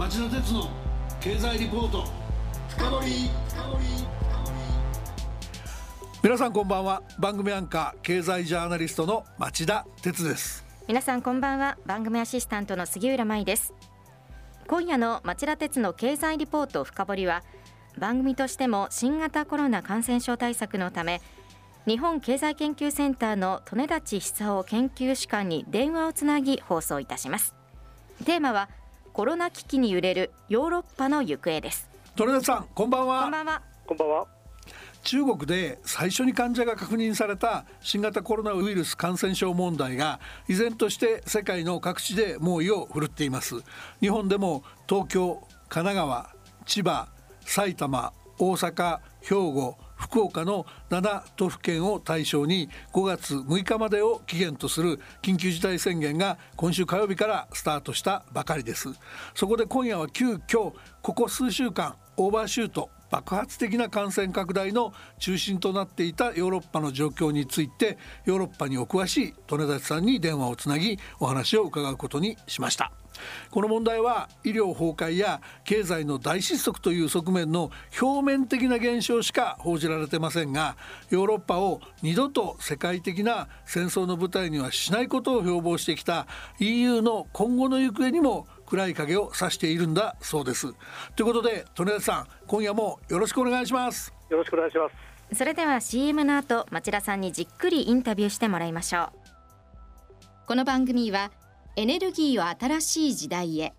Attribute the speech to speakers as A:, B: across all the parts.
A: 町田鉄の経済リポート。深掘皆さんこんばんは。番組アンカー経済ジャーナリストの町田鉄です。
B: 皆さんこんばんは。番組アシスタントの杉浦舞です。今夜の町田鉄の経済リポート深掘は番組としても新型コロナ感染症対策のため日本経済研究センターの利根立久夫研究士官に電話をつなぎ放送いたします。テーマはコロナ危機に揺れるヨーロッパの行方です。
A: 利根立さんこんばんは。
B: こんばんは。
C: こんばんは。
A: 中国で最初に患者が確認された新型コロナウイルス感染症問題が依然として世界の各地で猛威を振るっています。日本でも東京神奈川千葉埼玉大阪兵庫福岡の7都府県を対象に5月6日までを期限とする緊急事態宣言が今週火曜日からスタートしたばかりです。そこで今夜は急遽ここ数週間オーバーシュート爆発的な感染拡大の中心となっていたヨーロッパの状況についてヨーロッパにお詳しい利根立さんに電話をつなぎお話を伺うことにしました。この問題は医療崩壊や経済の大失速という側面の表面的な現象しか報じられてませんがヨーロッパを二度と世界的な戦争の舞台にはしないことを標榜してきた EU の今後の行方にも暗い影を指しているんだそうです。ということで利根さん今夜もよろしくお願いします。
C: よろしくお願いします。
B: それでは CM の後町田さんにじっくりインタビューしてもらいましょう。この番組はエネルギーを新しい時代へ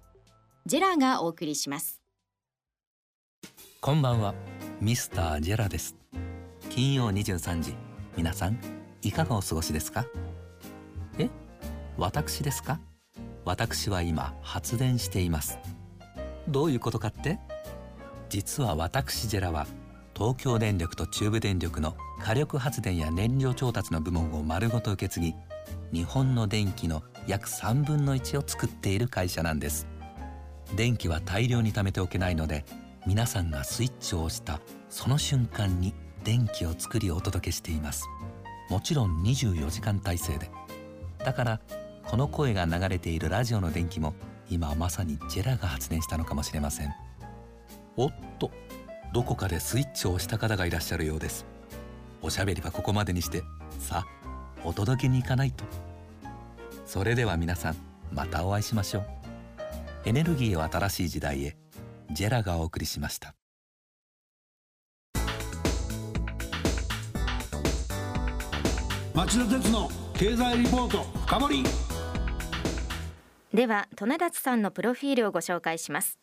B: ジェラがお送りします。
D: こんばんはミスタージェラです。金曜23時皆さんいかがお過ごしですか？え私ですか？私は今発電しています。どういうことかって？実は私ジェラは東京電力と中部電力の火力発電や燃料調達の部門を丸ごと受け継ぎ日本の電気の約3分の1を作っている会社なんです。電気は大量に貯めておけないので皆さんがスイッチを押したその瞬間に電気を作りお届けしています。もちろん24時間体制で。だからこの声が流れているラジオの電気も今まさにジェラが発電したのかもしれません。おっとどこかでスイッチを押した方がいらっしゃるようです。おしゃべりはここまでにしてさあお届けに行かないと。それでは皆さんまたお会いしましょう。エネルギーを新しい時代へジェラがお送りしました。
A: 町田鉄の経済リポート深掘り。
B: では利根立さんのプロフィールをご紹介します。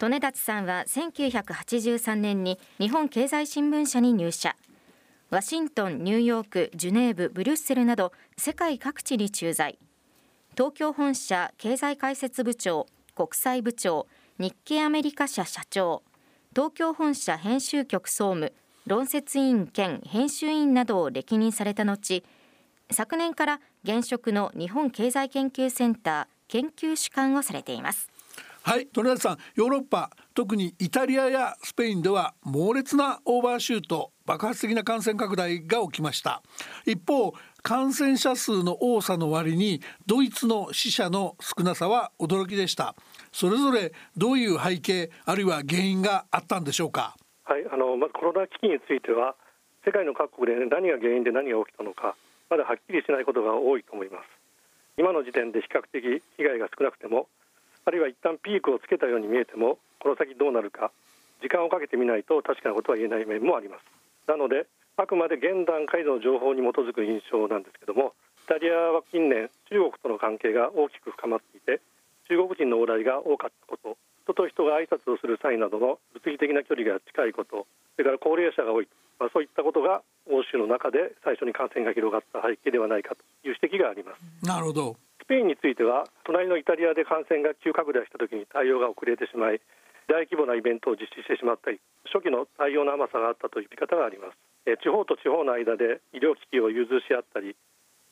B: 利根立さんは1983年に日本経済新聞社に入社。ワシントン、ニューヨーク、ジュネーブ、ブリュッセルなど世界各地に駐在。東京本社経済解説部長国際部長日経アメリカ社社長。東京本社編集局総務論説委員兼編集委員などを歴任された後昨年から現職の日本経済研究センター研究主幹をされています。
A: はい鳥谷さんヨーロッパ特にイタリアやスペインでは猛烈なオーバーシュート爆発的な感染拡大が起きました。一方感染者数の多さの割にドイツの死者の少なさは驚きでした。それぞれどういう背景あるいは原因があったんでしょうか？
C: はいあのまずコロナ危機については世界の各国で何が原因で何が起きたのかまだはっきりしないことが多いと思います今の時点で比較的被害が少なくてもあるいは一旦ピークをつけたように見えてもこの先どうなるか時間をかけてみないと確かなことは言えない面もあります。なのであくまで現段階の情報に基づく印象なんですけどもイタリアは近年中国との関係が大きく深まっていて中国人の往来が多かったこと人と人が挨拶をする際などの物理的な距離が近いことそれから高齢者が多い、まあ、そういったことが欧州の中で最初に感染が広がった背景ではないかという指摘があります。
A: なるほど。
C: スペインについては隣のイタリアで感染が急拡大した時に対応が遅れてしまい大規模なイベントを実施してしまったり初期の対応の甘さがあったという見方があります。地方と地方の間で医療機器を融通し合ったり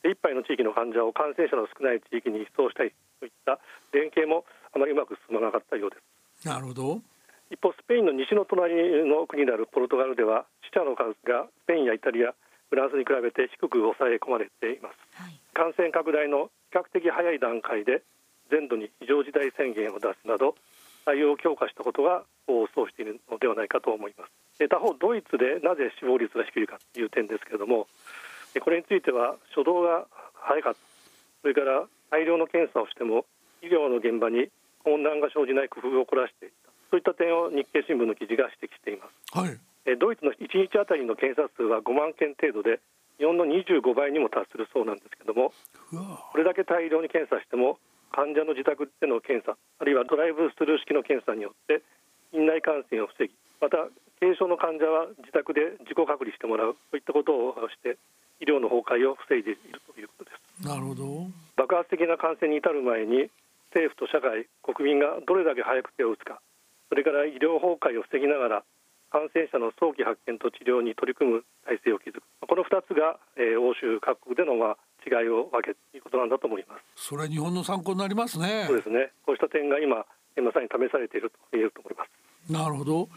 C: 一杯の地域の患者を感染者の少ない地域に移送したりといった連携もあまりうまく進まなかったようです。
A: なるほど。
C: 一方スペインの西の隣の国であるポルトガルでは死者の数がスペインやイタリアフランスに比べて低く抑え込まれています、はい、感染拡大の比較的早い段階で全土に非常事態宣言を出すなど対応を強化したことが功を奏しているのではないかと思います。他方ドイツでなぜ死亡率が低いかという点ですけれどもこれについては初動が早かった。それから大量の検査をしても医療の現場に混乱が生じない工夫を凝らしていた。そういった点を日経新聞の記事が指摘しています、はい、ドイツの1日あたりの検査数は5万件程度で日本の25倍にも達するそうなんですけどもこれだけ大量に検査しても患者の自宅での検査あるいはドライブスルー式の検査によって院内感染を防ぎまた軽症の患者は自宅で自己隔離してもらうといったことをして医療の崩壊を防いでいるということです。
A: なるほど。
C: 爆発的な感染に至る前に政府と社会国民がどれだけ早く手を打つかそれから医療崩壊を防ぎながら感染者の早期発見と治療に取り組む体制を築く。この2つが、えー、欧州各国での、まあ、違いを分けということなんだと思います。
A: それは日本の参考になりますね。
C: そうですね。こうした点が今まさに試されていると言えると思います。
A: なるほど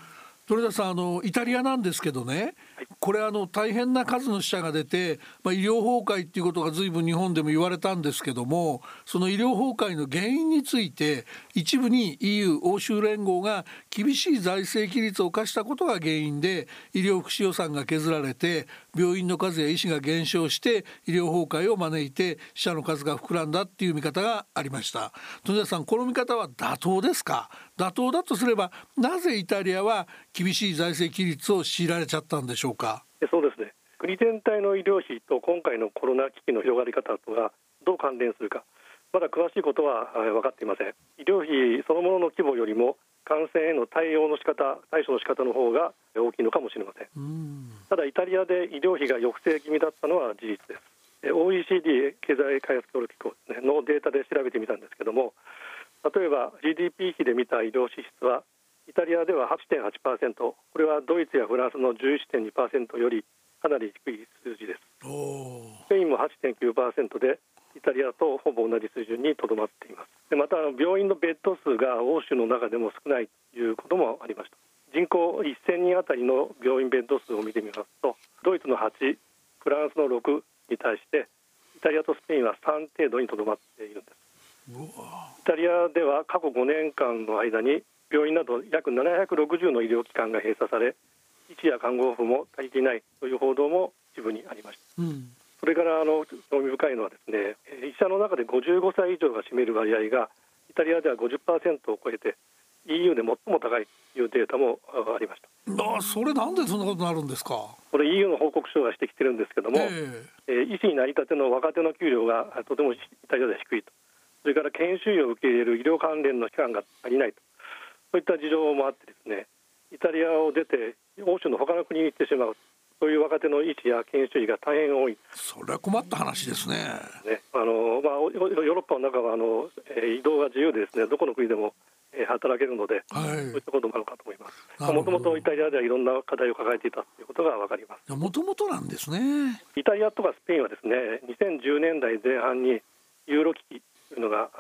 A: 鳥田さんあのイタリアなんですけどね、はい、これあの大変な数の死者が出て、まあ、医療崩壊っていうことが随分日本でも言われたんですけどもその医療崩壊の原因について一部に EU 欧州連合が厳しい財政規律を課したことが原因で医療福祉予算が削られて病院の数や医師が減少して医療崩壊を招いて死者の数が膨らんだっていう見方がありました。鳥田さんこの見方は妥当ですか？妥当だとすればなぜイタリアは厳しい財政規律を強いられちゃったんでしょうか？
C: そうですね。国全体の医療費と今回のコロナ危機の広がり方とはどう関連するかまだ詳しいことは分かっていません。医療費そのものの規模よりも感染への対応の仕方対処の仕方の方が大きいのかもしれません。ただイタリアで医療費が抑制気味だったのは事実です。OECD 経済開発協力機構、ね、のデータで調べてみたんですけども例えば GDP 比で見た医療支出はイタリアでは8.8%これはドイツやフランスの11.2%よりかなり低い数字です。スペインも8.9%でイタリアとほぼ同じ水準にとどまっています。でまた病院のベッド数が欧州の中でも少ないということもありました。人口1000人あたりの病院ベッド数を見てみますとドイツの8フランスの6に対してイタリアとスペインは3程度にとどまっているんですイタリアでは過去5年間の間に病院など約760の医療機関が閉鎖され医師や看護婦も足りていないという報道も一部にありました、うん、それからあの興味深いのはですね医者の中で55歳以上が占める割合がイタリアでは50%を超えて EU で最も高いというデータもありました。
A: あそれなんでそんなことになるんですか？
C: これ EU の報告書が指摘してるんですけども、えー、えー、医師になりたての若手の給料がとてもイタリアでは低いとそれから研修医を受け入れる医療関連の機関が足りないとそういった事情もあってですねイタリアを出て欧州の他の国に行ってしまうそういう若手の医師や研修医が大変多い
A: それは困った話ですね
C: ねあの、まあ、ヨーロッパの中はあの、えー、移動が自由でですねどこの国でもえ働けるので、はい、そういったこともあるかと思います。もともとイタリアではいろんな課題を抱えていたということがわかります。
A: もともとなんですね。
C: イタリアとかスペインはですね、2010年代前半にユーロ危機というのが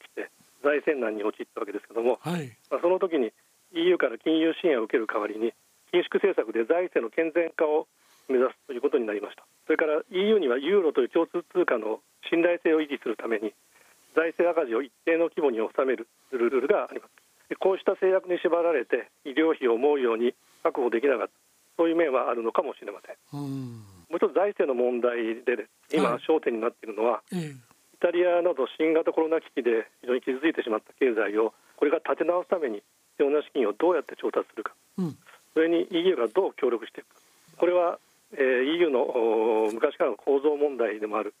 C: 起きて財政難に陥ったわけですけども、はい、まあ、その時に EU から金融支援を受ける代わりに緊縮政策で財政の健全化を目指すということになりました。それから EU にはユーロという共通通貨の信頼性を維持するために財政赤字を一定の規模に収めるルールがあります。こうした制約に縛られて医療費を思うように確保できなかった。そういう面はあるのかもしれません。もう一つ財政の問題で今焦点になっているのは、はい、イタリアなど新型コロナ危機で非常に傷ついてしまった経済をこれから立て直すために必要な資金をどうやって調達するか、うん、それに EU がどう協力していくか。これは、えー、EU の昔からの構造問題でもある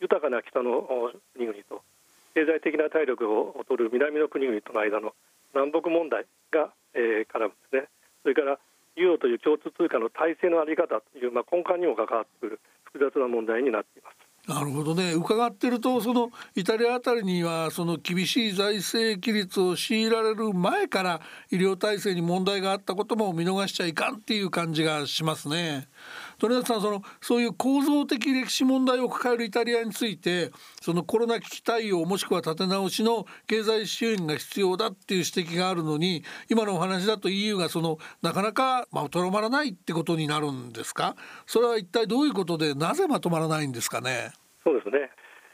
C: 豊かな北の国々と経済的な体力を劣る南の国々との間の南北問題が、えー、絡むんですね。それからユーロという共通通貨の体制の在り方という、まあ、根幹にも関わってくる複雑な問題になっています
A: なるほどね伺ってるとそのイタリアあたりにはその厳しい財政規律を強いられる前から医療体制に問題があったことも見逃しちゃいかんっていう感じがしますね。鳥谷さんそのそういう構造的歴史問題を抱えるイタリアについてそのコロナ危機対応もしくは立て直しの経済支援が必要だっていう指摘があるのに今のお話だと EU がそのなかなかまとまらないってことになるんですか？それは一体どういうことでなぜまとまらないんですかね？
C: そうですね。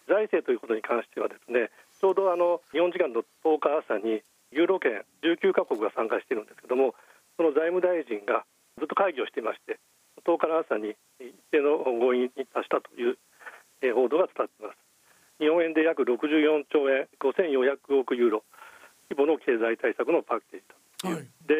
C: 財政ということに関してはですねちょうどあの日本時間の10日朝にユーロ圏19カ国が参加しているんですけどもその財務大臣がずっと会議をしていまして10日の朝に一定の合意に達したという報道が伝わっています。日本円で約64兆円5400億ユーロ規模の経済対策のパッケージと、はい、で、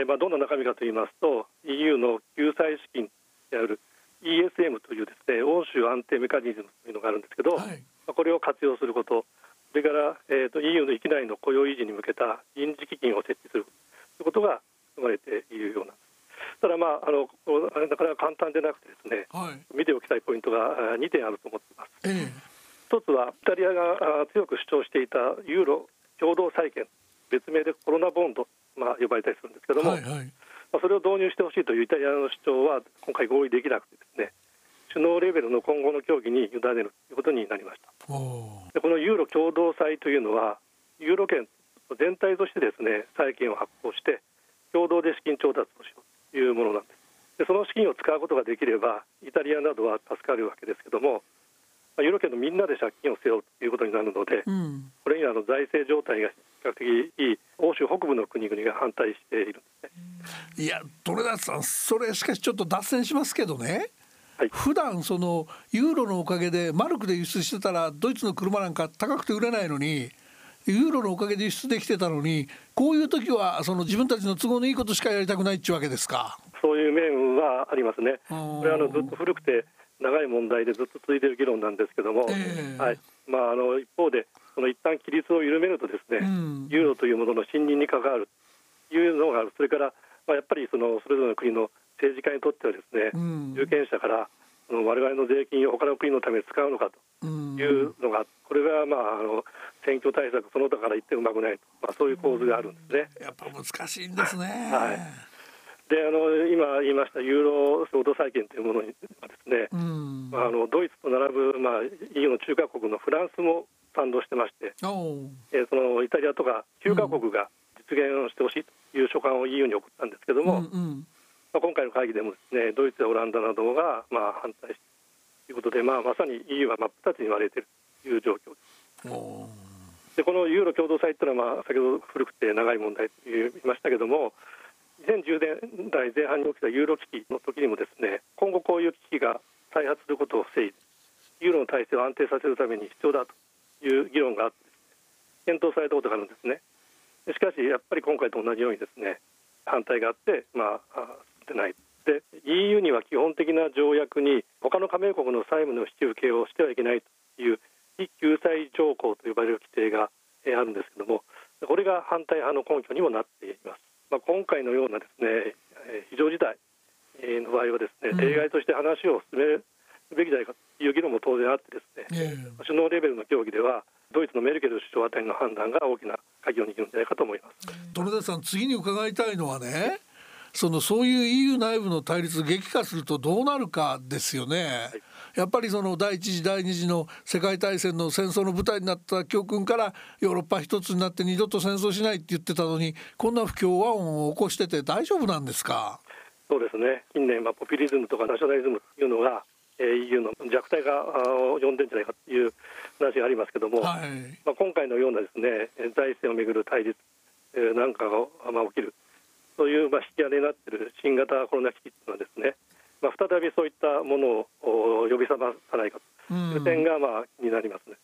C: えーまあ、どんな中身かと言いますと EU の救済資金である ESM というですね欧州安定メカニズムというのがあるんですけど、はい、これを活用することそれから、えーと、EU の域内の雇用維持に向けた臨時基金を設置するということが含まれているようなんです。ただ、まあ、あのなかなか簡単でなくてですね、はい、見ておきたいポイントが2点あると思っています。えー、一つはイタリアが強く主張していたユーロ共同債権別名でコロナボンド、まあ、呼ばれたりするんですけども、はいはい、まあ、それを導入してほしいというイタリアの主張は今回合意できなくてですね首脳レベルの今後の協議に委ねるということになりました。でこのユーロ共同債というのはユーロ圏全体としてですね債券を発行して共同で資金調達をしようというものなんですでその資金を使うことができればイタリアなどは助かるわけですけどもユーロ圏のみんなで借金を背負うということになるので、うん、これにはあの財政状態が比較的いい欧州北部の国々が反対しているんです
A: ね。いや、トレダさん、それしかしちょっと脱線しますけどね。はい、普段そのユーロのおかげでマルクで輸出してたらドイツの車なんか高くて売れないのにユーロのおかげで輸出できてたのにこういう時はその自分たちの都合のいいことしかやりたくないっていうわけですか？
C: そういう面はありますね。これあのずっと古くて長い問題でずっと続いている議論なんですけども、えー、はい。まあ、あの一方でその一旦規律を緩めるとですね、うん、ユーロというものの信任に関わるというのがある。それから、まあ、やっぱりそのそれぞれの国の政治家にとってはですね、うん、有権者から我々の税金を他の国のために使うのかというのが、これが、まあ、あの選挙対策その他から言ってうまくないと、まあ、そういう構図があるんですね。
A: やっぱ難しいんですね、
C: はい。であの今言いましたユーロ共同債権というものにはですね、うん、あのドイツと並ぶ、まあ、EU の中華国のフランスも賛同してまして、えー、そのイタリアとか9カ国が実現をしてほしいという書簡を EU に送ったんですけども、うんうん。まあ、今回の会議でもですねドイツやオランダなどが、まあ、反対してということで、まあ、まさに EU は真っ二つに割れているという状況です。でこのユーロ共同債というのは、まあ、先ほど古くて長い問題と言いましたけども2010年代前半に起きたユーロ危機の時にもですね今後こういう危機が再発することを防いでユーロの体制を安定させるために必要だという議論があって、検討されたことがあるんですね。しかしやっぱり今回と同じようにですね反対があってまあ進んでない。で EU には基本的な条約に他の加盟国の債務の引き受けをしてはいけないという非救済条項と呼ばれる規定があるんですけどもこれが反対派の根拠にもなっていますまあ、今回のようなですね非常事態の場合はですね、例外として話を進めるべきじゃないかという議論も当然あってですね、首脳レベルの協議ではドイツのメルケル首相あたりの判断が大きな鍵を握るんじゃないかと思います。
A: 富田さん次に伺いたいのはねそのそういう EU 内部の対立激化するとどうなるかですよね。はいやっぱりその第一次第二次の世界大戦の戦争の舞台になった教訓からヨーロッパ一つになって二度と戦争しないって言ってたのにこんな不協和音を起こしてて大丈夫なんですか？
C: そうですね。近年はポピュリズムとかナショナリズムというのが EU の弱体化を呼んでんじゃないかという話がありますけども、はい、まあ、今回のようなですね財政をめぐる対立なんかが、まあ、起きるそういう、まあ、引き金になっている新型コロナ危機というのはですねまあ、再びそういったものを呼び覚まさないかと。いう点がまあ気になりますね。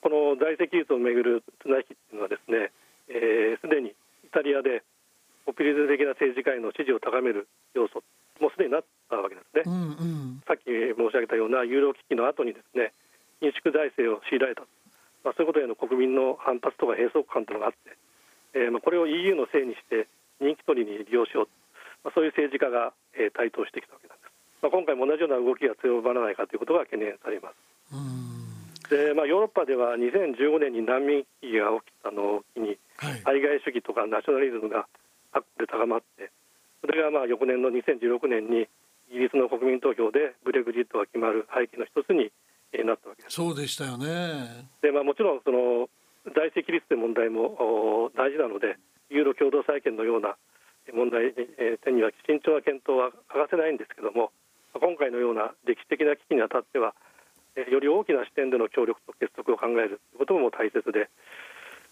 C: この財政規律をめぐる綱引きというのはですねすで、えー、にイタリアでポピュリズム的な政治家への支持を高める要素もうすでになったわけですね、うんうん、さっき申し上げたようなユーロ危機の後にですね緊縮財政を強いられた、まあ、そういうことへの国民の反発とか閉塞感というのがあって、えーまあ、これを EU のせいにして人気取りに利用しよう、まあ、そういう政治家が、えー、台頭してきたわけです。まあ、今回も同じような動きが強まらないかということが懸念されます。でまあ、ヨーロッパでは2015年に難民危機が起きたのを機に、はい、海外主義とかナショナリズムが各で高まってそれがまあ翌年の2016年にイギリスの国民投票でブレグジットが決まる背景の一つになったわけです。
A: そうでしたよね
C: で、まあ、もちろんその財政規律という問題も大事なのでユーロ共同債権のような問題点には慎重な検討は欠かせないんですけども今回のような歴史的な危機にあたってはより大きな視点での協力と結束を考えることも大切で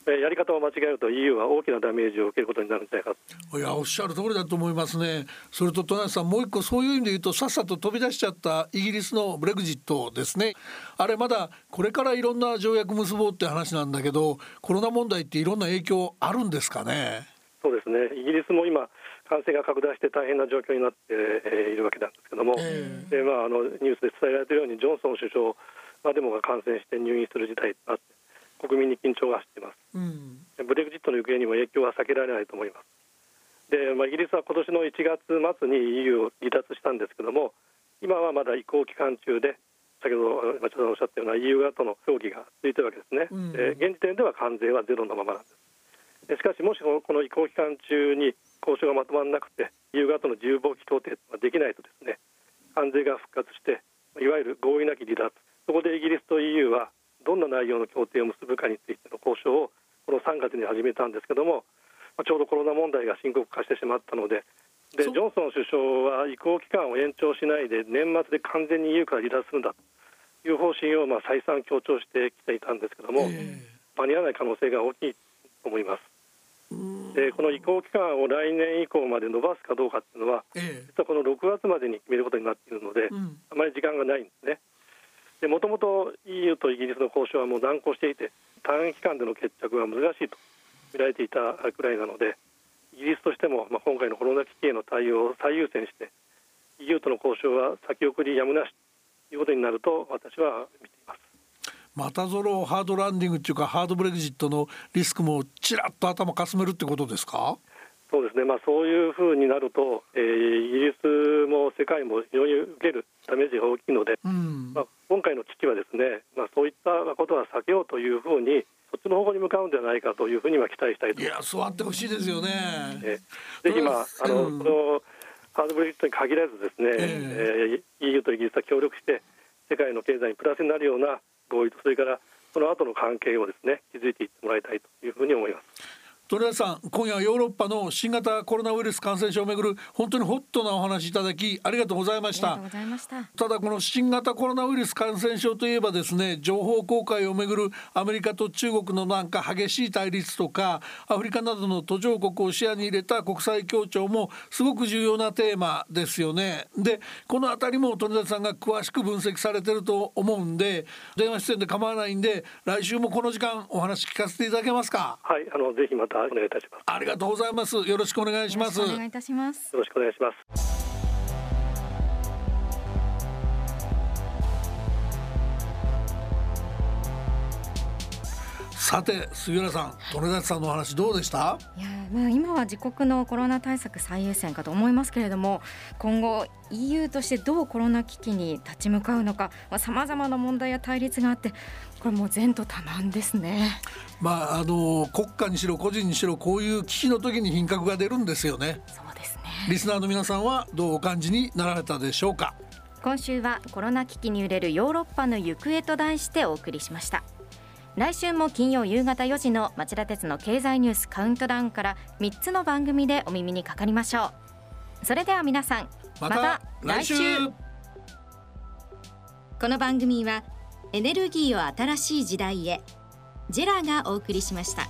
C: やり方を間違えると EU は大きなダメージを受けることになるんじゃないか
A: いやおっしゃる通りだと思いますね。それと戸谷さんもう一個そういう意味で言うとさっさと飛び出しちゃったイギリスのブレグジットですね。あれまだこれからいろんな条約結ぼうって話なんだけどコロナ問題っていろんな影響あるんですかね？
C: スも今感染が拡大して大変な状況になっているわけなんですけども、えー、でまあ、あのニュースで伝えられているようにジョンソン首相までもが感染して入院する事態となって国民に緊張が走っています、うん、ブレグジットの行方にも影響は避けられないと思います。で、まあ、イギリスは今年の1月末に EU を離脱したんですけども今はまだ移行期間中で先ほど町田さんおっしゃったような EU 側との協議が続いているわけですね、うん、現時点では関税はゼロのままなんですしかしもしこの移行期間中に交渉がまとまらなくて側との自由貿易協定ができないとですね関税が復活していわゆる合意なき離脱。そこでイギリスと EU はどんな内容の協定を結ぶかについての交渉をこの3月に始めたんですけどもちょうどコロナ問題が深刻化してしまったのででジョンソン首相は移行期間を延長しないで年末で完全に EU から離脱するんだという方針をまあ再三強調してきていたんですけども、えー、間に合わない可能性が大きいと思います。でこの移行期間を来年以降まで延ばすかどうかっていうのは、え実はこの6月までに決めることになっているので、うん、あまり時間がないんですね。もともと EU とイギリスの交渉はもう難航していて短期間での決着は難しいと見られていたくらいなのでイギリスとしても、まあ、今回のコロナ危機への対応を最優先して EU との交渉は先送りやむなしということになると私は見ています。
A: またぞろハードランディングっていうかハードブレグジットのリスクもちらっと頭かすめるってことですか？
C: そうですね、まあ、そういうふうになると、えー、イギリスも世界も非常に受けるダメージが大きいので、うん、まあ、今回の危機はですね、まあ、そういったことは避けようというふうにそっちの方向に向かうんではないかというふうには期待したいと。
A: いや座ってほしいですよね。
C: えぜひ、まああの、うん、このハードブレグジットに限らずですね、えー、えー、EU とイギリスは協力して世界の経済にプラスになるような合意とそれからその後の関係をですね築いていってもらいたいというふうに思います。
A: 鳥谷さん今夜はヨーロッパの新型コロナウイルス感染症をめぐる本当にホットなお話いただきありがとうございました。た。だこの新型コロナウイルス感染症といえばですね情報公開をめぐるアメリカと中国のなんか激しい対立とかアフリカなどの途上国を視野に入れた国際協調もすごく重要なテーマですよね。でこの辺りも鳥谷さんが詳しく分析されてると思うんで電話出演で構わないんで来週もこの時間お話聞かせていただけますか？
C: はいあのぜひまたお願いいたします。
A: ありがとうございます。よろしくお願いします。お
B: 願いいたします。
C: よろしくお願いします
A: さて杉浦さん利根さんのお話どうでした？
B: いやまあ今は自国のコロナ対策最優先かと思いますけれども今後 EU としてどうコロナ危機に立ち向かうのかさまざ、まな問題や対立があってこれもう前途多難ですね。
A: まああの国家にしろ個人にしろこういう危機の時に品格が出るんですよね。
B: そうですね。
A: リスナーの皆さんはどうお感じになられたでしょうか？
B: 今週はコロナ危機に揺れるヨーロッパの行方と題してお送りしました。来週も金曜夕方4時の町田鉄の経済ニュースカウントダウンから3つの番組でお耳にかかりましょう。それでは皆さん
A: また来週。
B: この番組はエネルギーを新しい時代へ。ジェラがお送りしました。